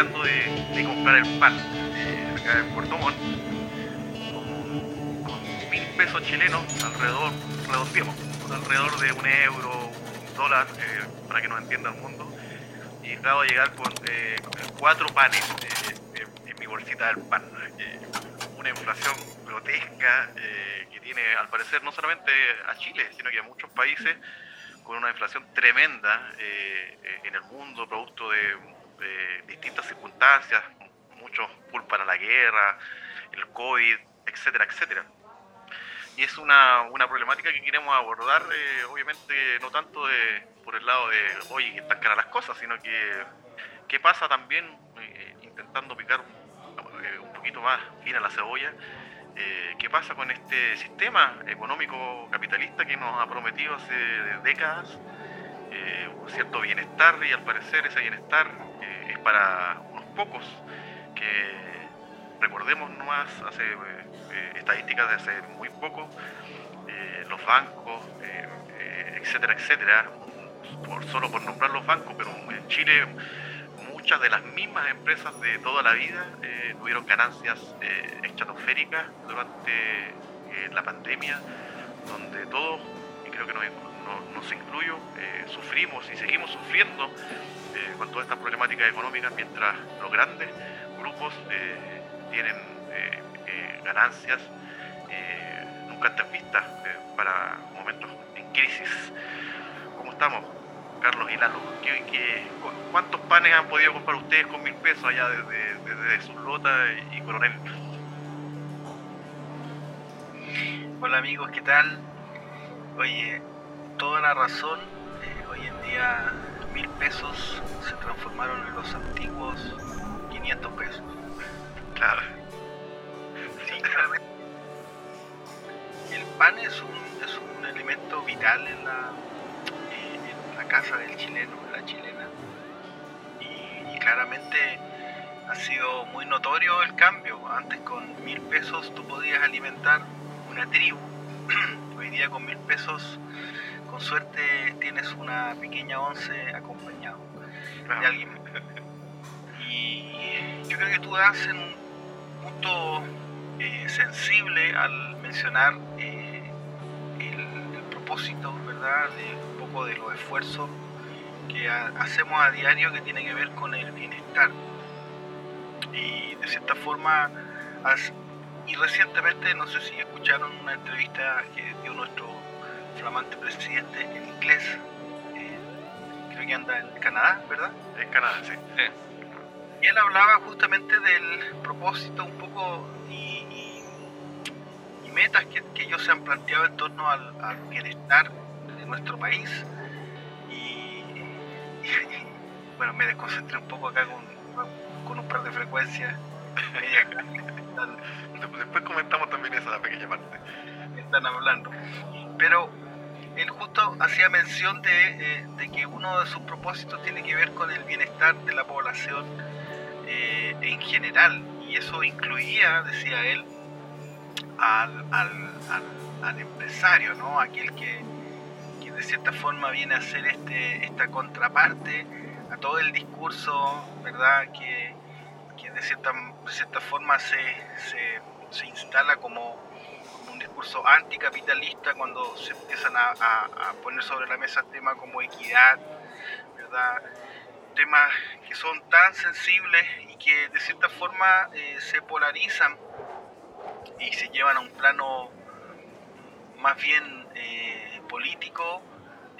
tratando de, comprar el pan eh, acá en Puerto Montt con, mil pesos chilenos, alrededor, redondeamos, alrededor de un euro, un dólar, eh, para que nos entienda el mundo. Y acabo de llegar con cuatro panes en mi bolsita del pan. una inflación grotesca que tiene, al parecer, no solamente a Chile, sino que a muchos países con una inflación tremenda eh, en el mundo, producto de, distintas circunstancias, muchos culpan a la guerra, el COVID, etcétera, etcétera. Y es una, una problemática que queremos abordar, eh, obviamente, no tanto de, por el lado de, oye, están caras las cosas, sino que qué pasa también, eh, intentando picar un poquito más fina la cebolla, eh, qué pasa con este sistema económico capitalista que nos ha prometido hace décadas eh, un cierto bienestar y al parecer ese bienestar eh, es para pocos que recordemos nomás hace estadísticas de hace muy poco los bancos etcétera etcétera por, solo por nombrar los bancos pero en Chile muchas de las mismas empresas de toda la vida eh, tuvieron ganancias eh, estratosféricas durante eh, la pandemia, donde todos, y creo que no, no, se incluyo, sufrimos y seguimos sufriendo con todas estas problemáticas económicas, mientras los grandes grupos tienen ganancias nunca antes vistas para momentos en crisis. ¿Cómo estamos? Carlos y Lalo, cuántos panes han podido comprar ustedes con mil pesos allá desde, su lota y Coronel? Hola amigos, ¿qué tal? Oye, toda la razón, eh, hoy en día mil pesos se transformaron en los antiguos 500 pesos. Claro. Sí, El pan es un, es un elemento vital en la, casa del chileno, de la chilena. Y, claramente ha sido muy notorio el cambio. Antes con mil pesos tú podías alimentar una tribu. Hoy día con mil pesos, con suerte, tienes una pequeña once acompañado de alguien. Y yo creo que tú das en un punto eh, sensible al mencionar eh, el, propósito, ¿verdad? de los esfuerzos que hacemos a diario que tiene que ver con el bienestar. Y de cierta forma, y recientemente, no sé si escucharon una entrevista que dio nuestro flamante presidente en inglés, eh, creo que anda en Canadá, ¿verdad? En Canadá, sí. Y él hablaba justamente del propósito un poco y, metas que, ellos se han planteado en torno al, al bienestar nuestro país. Y, bueno, me desconcentré un poco acá con, con un par de frecuencias. Después comentamos también esa pequeña parte. Están hablando. Pero él justo hacía mención de, eh, de, que uno de sus propósitos tiene que ver con el bienestar de la población eh, en general. Y eso incluía, decía él, al, al, al, empresario, ¿no? Aquel que, de cierta forma viene a ser este, esta contraparte a todo el discurso, ¿verdad? Que, de, cierta, cierta forma se, se, instala como discurso anticapitalista cuando se empiezan a, poner sobre la mesa temas como equidad, ¿verdad? Temas que son tan sensibles y que de cierta forma eh, se polarizan y se llevan a un plano más bien eh, político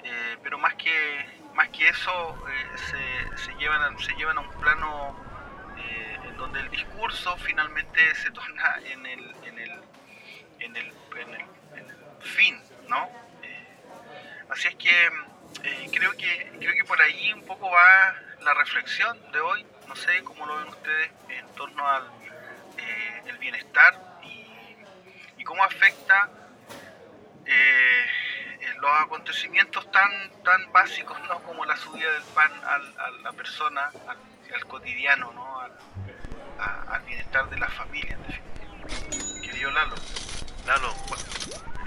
eh, pero más que, más que eso eh, se, se, llevan, se llevan a un plano en donde el discurso finalmente se torna en el, en el, en el, en el, fin, ¿no? así es que creo que creo que por ahí un poco va la reflexión de hoy, no sé cómo lo ven ustedes en torno al el bienestar y, y cómo afecta eh, los acontecimientos tan, tan básicos ¿no? como la subida del pan a la persona, al, cotidiano, ¿no? al, bienestar de la familia, en definitiva. Querido Lalo. Lalo,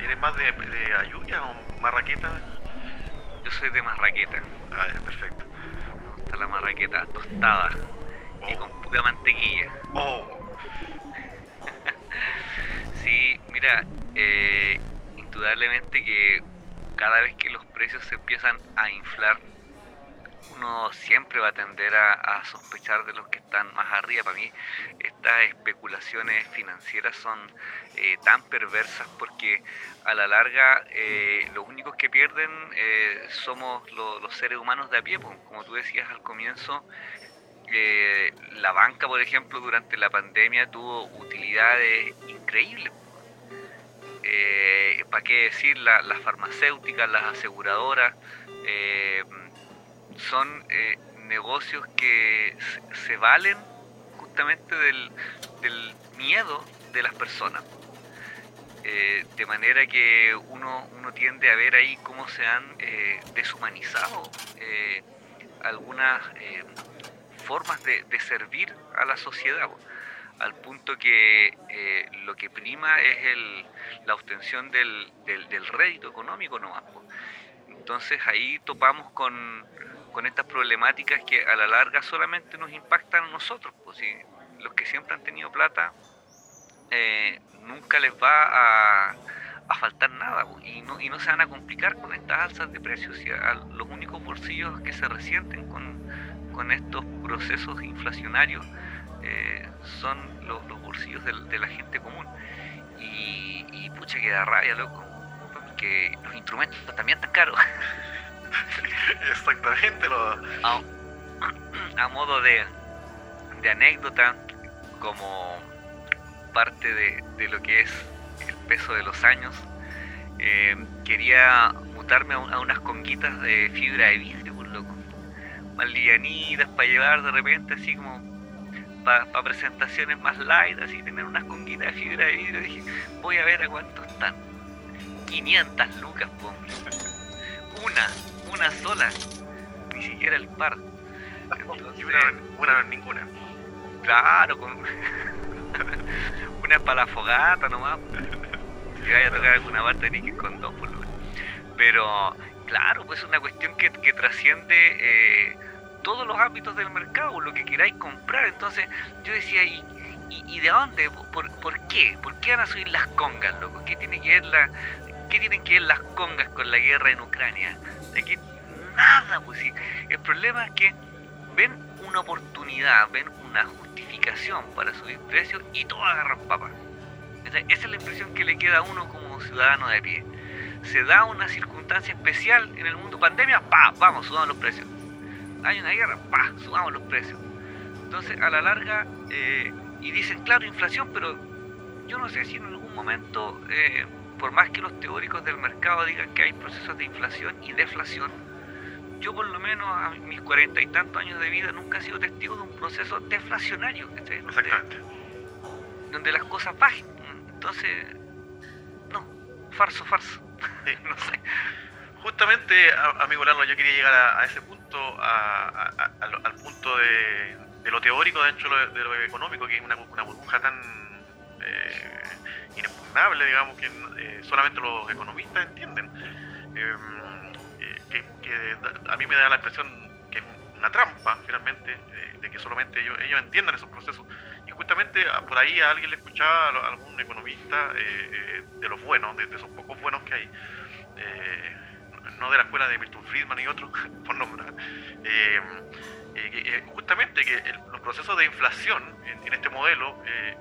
¿eres más de, de Ayuya o Marraqueta? Yo soy de Marraqueta. Ah, perfecto. Me gusta la marraqueta tostada. y con poca mantequilla. Oh, Sí, mira, eh, indudablemente que cada vez que los precios se empiezan a inflar, uno siempre va a tender a, sospechar de los que están más arriba. Para mí, estas especulaciones financieras son eh, tan perversas porque a la larga eh, los únicos que pierden eh, somos lo- los seres humanos de a pie. Como tú decías al comienzo, eh, la banca, por ejemplo, durante la pandemia tuvo utilidades increíbles. ¿Para qué decir? La- las farmacéuticas, las aseguradoras, eh, son eh, negocios que se, valen justamente del, miedo de las personas. Eh, de manera que uno, uno tiende a ver ahí cómo se han eh, deshumanizado algunas formas de, de servir a la sociedad, al punto que lo que prima es el, la obtención del, del, del rédito económico nomás. Entonces ahí topamos con, con estas problemáticas que a la larga solamente nos impactan a nosotros. Pues, si los que siempre han tenido plata, eh, nunca les va a, a faltar nada pues, y, no, y no se van a complicar con estas alzas de precios. Los únicos bolsillos que se resienten con, estos procesos inflacionarios eh, son los, los bolsillos del- de, la gente común. Y, y pucha que da rabia, loco, porque los instrumentos también están caros. exactamente. Lo, a, a modo de, de anécdota, como parte de, de lo que es el peso de los años, eh, quería mutarme a, un- a unas conguitas de fibra de vidrio, por loco. Más livianitas para llevar de repente, así como para presentaciones más light, así tener unas conguitas de fibra de vidrio. Dije, voy a ver a cuánto están. 500 lucas, po. Una, una sola. Ni siquiera el par. Entonces, y una, una ninguna. Claro, con una para la fogata nomás. Que vaya a tocar alguna parte ni que con dos por lo menos. Pero, claro, pues es una cuestión que, que trasciende eh, todos los ámbitos del mercado, lo que queráis comprar. Entonces, yo decía, ¿y, y, y de dónde? ¿Por, ¿Por qué? ¿Por qué van a subir las congas, loco? ¿Qué tiene que ver la, qué tienen que ver las congas con la guerra en Ucrania? Que nada, pues sí. El problema es que ven una oportunidad, ven una justificación para subir precios y todos agarran papas. Esa es la impresión que le queda a uno como ciudadano de pie. Se da una circunstancia especial en el mundo pandemia, pa, vamos, subamos los precios. Hay una guerra, pa, subamos los precios. Entonces, a la larga, eh, y dicen, claro, inflación, pero yo no sé si en algún momento, eh, por más que los teóricos del mercado digan que hay procesos de inflación y deflación, yo por lo menos a mis cuarenta y tantos años de vida nunca he sido testigo de un proceso deflacionario, ¿cachai? Donde- Exactamente. donde las cosas bajen. Entonces, no, farso, farso. Sí. no sé. Justamente, amigo Lalo, yo quería llegar a, a ese punto, a- a- a- al, al punto de, de lo teórico dentro de lo, de lo económico, que es una, una burbuja tan eh, inexpugnable, digamos, que eh, solamente los economistas entienden. Eh, eh, que, que a mí me da la impresión que es una trampa, finalmente, de que solamente ellos, ellos entiendan esos procesos. Y justamente a- por ahí a alguien le escuchaba a algún economista eh, eh, de los buenos, de, de esos pocos buenos que hay, eh, no de la escuela de Milton Friedman y otros, por nombrar, eh, eh, eh, justamente que el- los procesos de inflación en, en este modelo, eh,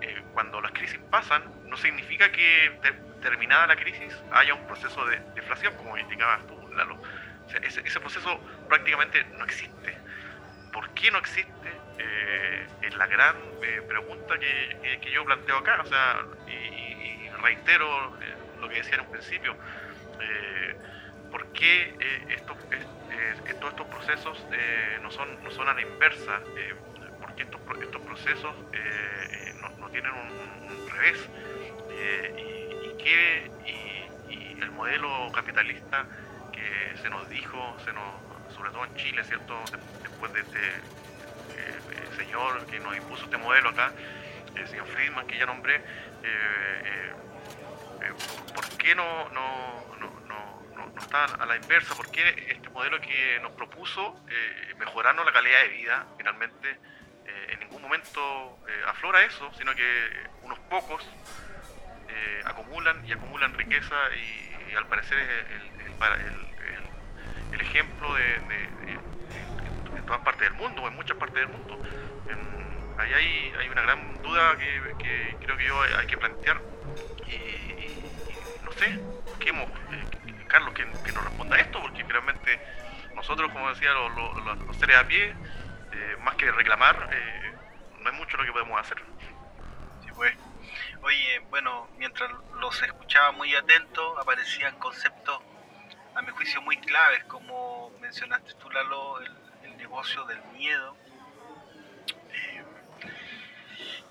eh, cuando las crisis pasan, no significa que ter- terminada la crisis haya un proceso de deflación, como indicabas tú, Lalo. Ese, proceso prácticamente no existe. ¿Por qué no existe? Eh, es la gran eh, pregunta que, yo planteo acá, o sea, y, reitero eh, lo que decía en un principio. ¿Por qué estos, es- todos estos procesos no, son, no son a la inversa? Eh, ¿Por qué estos, estos procesos eh, eh, no, tienen un, revés? Eh, y, qué- y- el modelo capitalista que se nos dijo, se nos, sobre todo en Chile, ¿cierto? De- después de este eh, señor que nos impuso este modelo acá, el señor Friedman que ya nombré, eh, eh, ¿por qué no, no, no, no, no, está a la inversa? ¿Por qué este modelo que nos propuso mejorarnos la calidad de vida finalmente ningún momento aflora eso, sino que unos pocos acumulan y acumulan riqueza y, al parecer es el, el, ejemplo de, en todas partes del mundo, en muchas partes del mundo. ahí hay, hay, una gran duda que, creo que yo hay que plantear y, no sé, busquemos, eh, Carlos, que, nos responda esto, porque realmente nosotros, como decía, los, seres a pie, eh, más que reclamar, eh, no es mucho lo que podemos hacer. Sí, pues. Oye, bueno, mientras los escuchaba muy atentos, aparecían conceptos, a mi juicio, muy claves, como mencionaste tú, Lalo, el, negocio del miedo.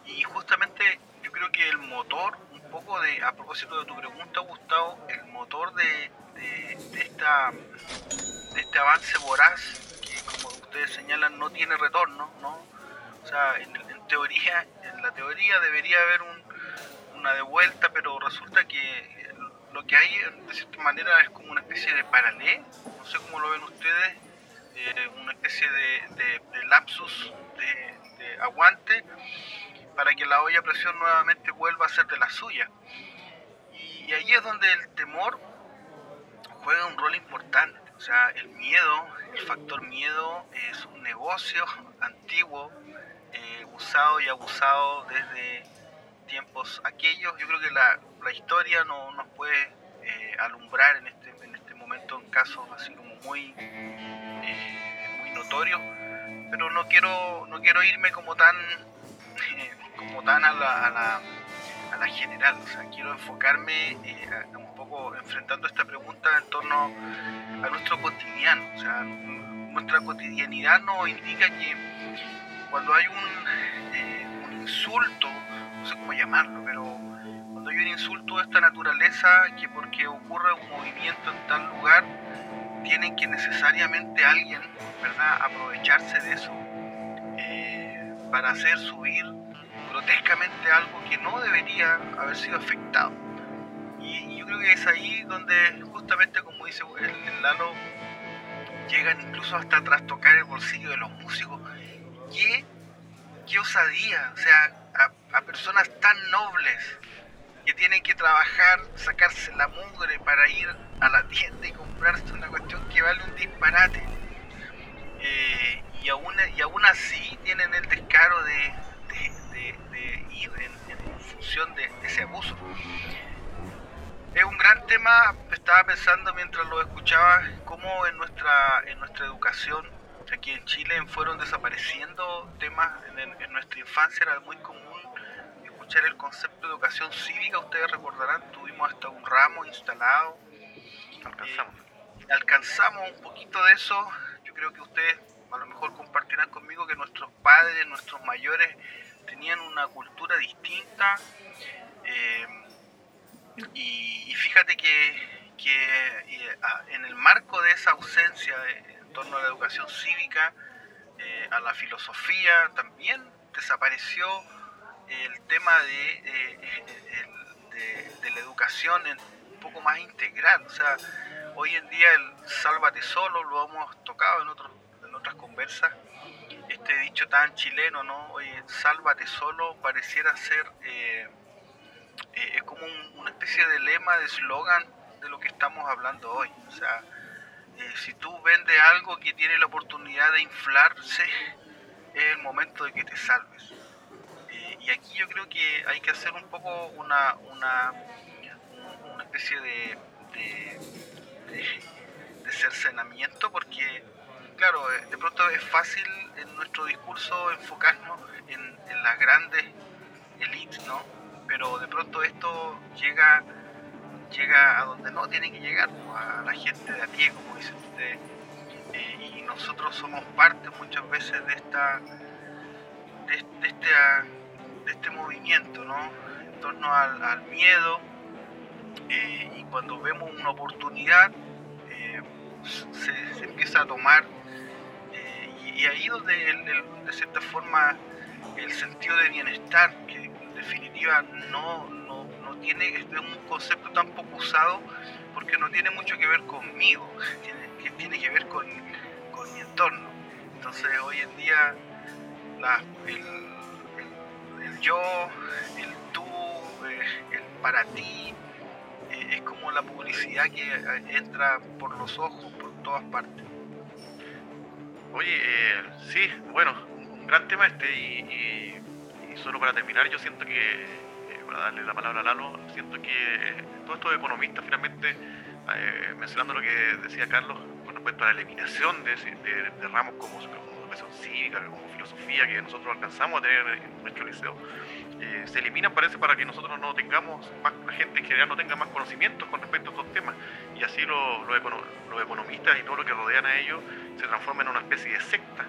y justamente yo creo que el motor poco de, a propósito de tu pregunta, Gustavo, el motor de, de, esta, de este avance voraz, que como ustedes señalan no tiene retorno, ¿no? O sea, en, teoría, en la teoría debería haber un, una devuelta, pero resulta que lo que hay de cierta manera es como una especie de paralelo, no sé cómo lo ven ustedes, eh, una especie de, lapsus de aguante para que la olla a presión nuevamente vuelva a ser de la suya. Y ahí es donde el temor juega un rol importante. O sea, el miedo, el factor miedo es un negocio antiguo, usado y abusado desde tiempos aquellos. Yo creo que la, la historia no nos puede eh, alumbrar en este, en este momento en casos así como muy, eh, muy notorios. Pero no quiero, no quiero irme como tan como tan a la, a la, a la general. O sea, quiero enfocarme eh, un poco enfrentando esta pregunta en torno a nuestro cotidiano. O sea, nuestra cotidianidad nos indica que cuando hay un, eh, un insulto, no sé cómo llamarlo, pero cuando hay un insulto de esta naturaleza, que porque ocurre un movimiento en tal lugar, tiene que necesariamente alguien, ¿verdad?, aprovecharse de eso eh, para hacer subir grotescamente algo que no debería haber sido afectado. Y, yo creo que es ahí donde justamente como dice el, Lalo, llegan incluso hasta trastocar el bolsillo de los músicos. ¿Qué, qué osadía? O sea, a, personas tan nobles que tienen que trabajar, sacarse la mugre para ir a la tienda y comprarse una cuestión que vale un disparate. Eh, y, aún, y aún así tienen el descaro de, ir en, función de, ese abuso. Es un gran tema, estaba pensando mientras lo escuchaba, cómo en nuestra, en nuestra educación aquí en Chile fueron desapareciendo temas en, nuestra infancia, era muy común escuchar el concepto de educación cívica, ustedes recordarán, tuvimos hasta un ramo instalado. Alcanzamos. Eh, alcanzamos un poquito de eso, yo creo que ustedes a lo mejor compartirán conmigo que nuestros padres, nuestros mayores, tenían una cultura distinta. Eh, y, fíjate que, eh, en el marco de esa ausencia en torno a la educación cívica, eh, a la filosofía, también desapareció el tema de, de, la educación un poco más integral. O sea, hoy en día el sálvate solo lo hemos tocado en, en otras conversas este dicho tan chileno, ¿no? Oye, sálvate solo, pareciera ser eh, eh, como una especie de lema, de eslogan de lo que estamos hablando hoy. O sea, eh, si tú vendes algo que tiene la oportunidad de inflarse, es el momento de que te salves. y aquí yo creo que hay que hacer un poco una, una, una especie de, de, de cercenamiento porque claro, eh, de pronto es fácil en nuestro discurso enfocarnos en, las grandes élites, ¿no? Pero de pronto esto llega, llega a donde no tiene que llegar, a la gente de a pie, como dice usted. Eh, y nosotros somos parte muchas veces de esta de, este, de este movimiento, ¿no? En torno al, miedo. Eh, y cuando vemos una oportunidad, se, se, empieza a tomar y ahí donde de cierta forma el sentido de bienestar, que en definitiva no, no, no tiene, es un concepto tan poco usado porque no tiene mucho que ver conmigo, tiene, que ver con, con mi entorno. Entonces hoy en día el, yo, el tú, eh, el para ti, eh, es como la publicidad que entra por los ojos, por todas partes. Oye, sí, bueno, un gran tema este y, solo para terminar yo siento que, para darle la palabra a Lalo, siento que todos estos economistas finalmente, mencionando lo que decía Carlos con respecto a la eliminación de, de ramos como educación cívica, como filosofía que nosotros alcanzamos a tener en nuestro liceo, eh, se eliminan parece para que nosotros no tengamos, más, la gente en general no tenga más conocimientos con respecto a estos temas. Y así los, economistas y todo lo que rodean a ellos se transforman en una especie de secta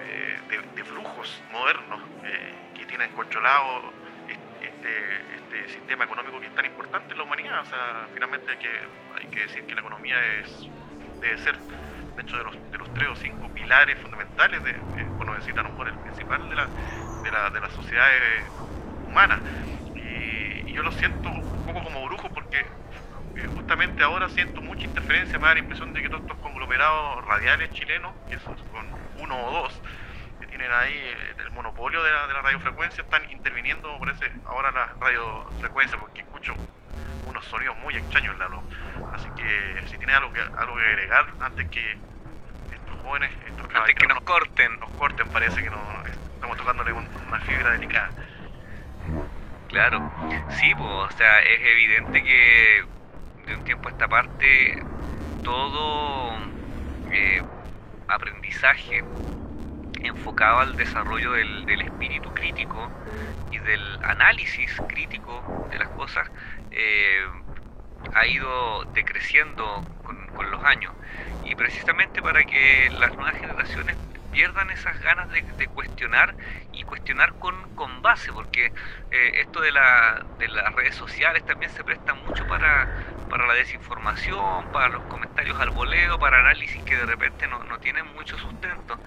eh, de, flujos modernos eh, que tienen controlado este, este, sistema económico que es tan importante en la humanidad. O sea, finalmente hay que, hay que decir que la economía es, debe ser dentro de los, de los tres o cinco pilares fundamentales, de, por no decir a lo mejor el principal de, la, de, la, de las sociedades humanas. Y, yo lo siento un poco como brujo porque eh, justamente ahora siento mucha interferencia, me da la impresión de que todos estos conglomerados radiales chilenos, que son uno o dos, tienen ahí eh, el monopolio de la, de la radiofrecuencia, están interviniendo por ese, ahora la radiofrecuencia, porque escucho unos sonidos muy extraños, Lalo. Así que si tiene algo que, algo que agregar antes que estos jóvenes, estos antes que nos corten, nos corten, parece que nos, estamos tocándole una fibra delicada. Claro, sí, pues, o sea, es evidente que de un tiempo a esta parte todo eh, aprendizaje enfocado al desarrollo del, espíritu crítico y del análisis crítico de las cosas eh, ha ido decreciendo con, los años. Y precisamente para que las nuevas generaciones pierdan esas ganas de, cuestionar y cuestionar con, con base, porque eh, esto de, la, de las redes sociales también se presta mucho para, para la desinformación, para los comentarios al voleo, para análisis que de repente no, no tienen mucho sustento.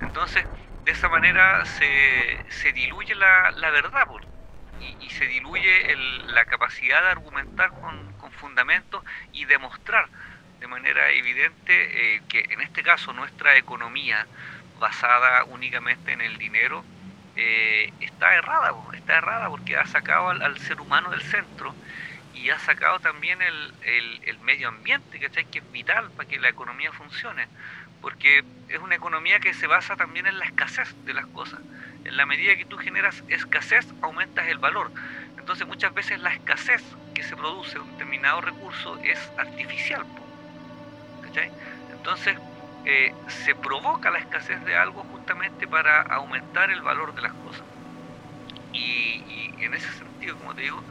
Entonces, de esa manera se, se diluye la, la verdad, y, se diluye la capacidad de argumentar con, con fundamentos y demostrar de manera evidente eh, que en este caso nuestra economía basada únicamente en el dinero eh, está errada, está errada porque ha sacado al, ser humano del centro y ha sacado también el, el, medio ambiente, que es vital para que la economía funcione, porque es una economía que se basa también en la escasez de las cosas. En la medida que tú generas escasez, aumentas el valor. Entonces muchas veces la escasez que se produce de un determinado recurso es artificial. Entonces eh, se provoca la escasez de algo justamente para aumentar el valor de las cosas. Y, en ese sentido, como te digo,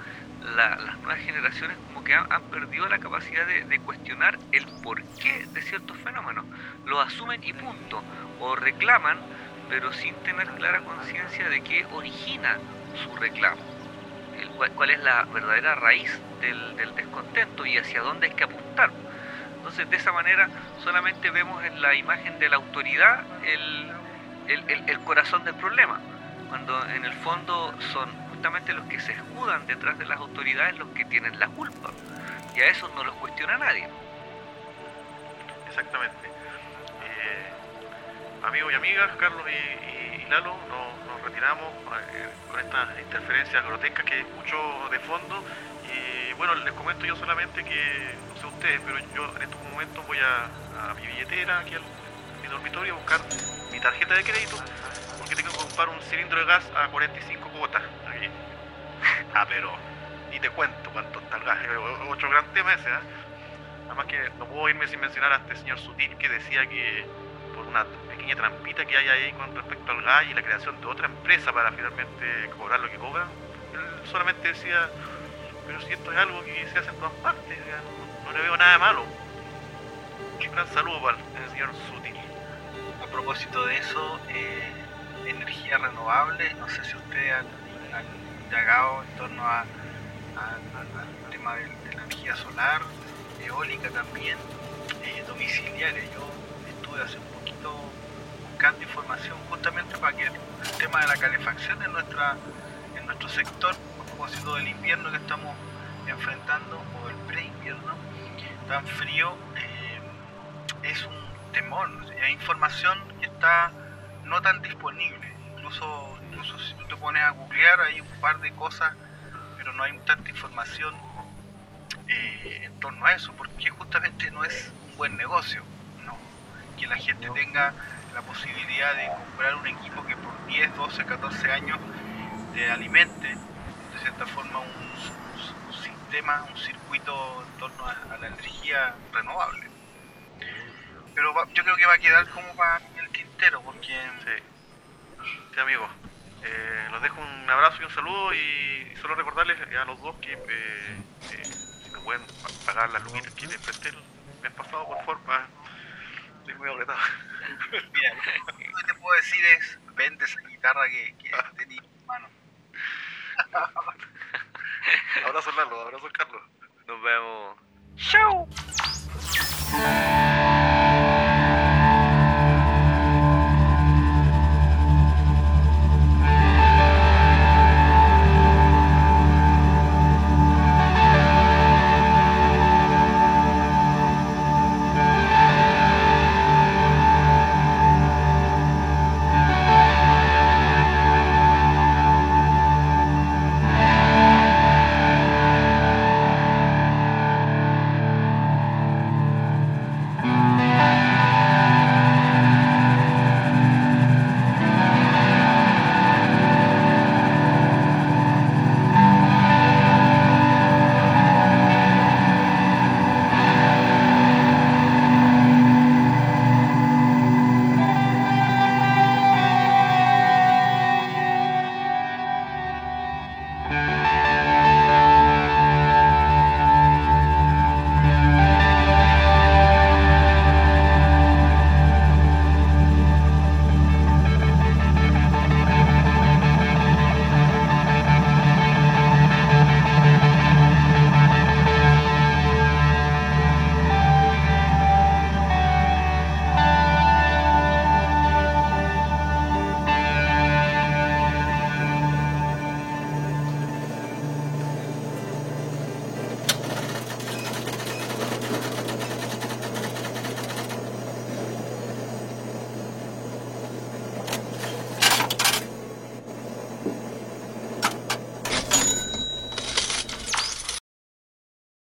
las nuevas generaciones como que han, perdido la capacidad de, de, cuestionar el porqué de ciertos fenómenos. Lo asumen y punto. O reclaman pero sin tener clara conciencia de qué origina su reclamo, cuál, es la verdadera raíz del, descontento y hacia dónde hay que apuntar. Entonces, de esa manera, solamente vemos en la imagen de la autoridad el, corazón del problema, cuando en el fondo son justamente los que se escudan detrás de las autoridades los que tienen la culpa, y a eso no los cuestiona nadie. Exactamente amigos y amigas, Carlos y, Lalo, nos, retiramos eh, con estas interferencias grotescas que escucho de fondo. Y bueno, les comento yo solamente que, no sé ustedes, pero yo en estos momentos voy a, mi billetera, aquí al mi dormitorio, a buscar mi tarjeta de crédito, porque tengo que comprar un cilindro de gas a 45 cuotas. Ah, pero ni te cuento cuánto está el gas, otro gran tema ese, ¿eh? Además que no puedo irme sin mencionar a este señor Sutil que decía que por una pequeña trampita que hay ahí con respecto al gas y la creación de otra empresa para finalmente cobrar lo que cobran. Él solamente decía, pero si esto es algo que se hace en todas partes, no, le veo nada de malo. Un gran saludo para el señor Sutil. A propósito de eso, eh, energía renovable, no sé si ustedes han, en torno al tema de, la energía solar, eólica también, eh, domiciliaria. Yo estuve hace un buscando información justamente para que el tema de la calefacción en nuestra en nuestro sector, a propósito del invierno que estamos enfrentando, o el pre-invierno, tan frío, eh, es un temor. Hay información que está no tan disponible. Incluso, incluso si tú te pones a googlear hay un par de cosas, pero no hay tanta información eh, en torno a eso, porque justamente no es un buen negocio, ¿no? Que la gente tenga la posibilidad de comprar un equipo que por 10, 12, 14 años te alimente de cierta forma un, un- un sistema, un circuito en torno a, a la energía renovable. Pero yo creo que va a quedar como para el tintero, porque Sí, sí amigo. Eh, los dejo un abrazo y un saludo y solo recordarles a los dos que eh, eh, si me pueden pa- pagar las luquitas que les presté el mes pasado por forma. Estoy muy apretado. mira, lo único que te puedo decir es vende esa guitarra que, que tenías en mano. Abrazo Lalo, abrazo Carlos. Nos vemos. ¡Chao!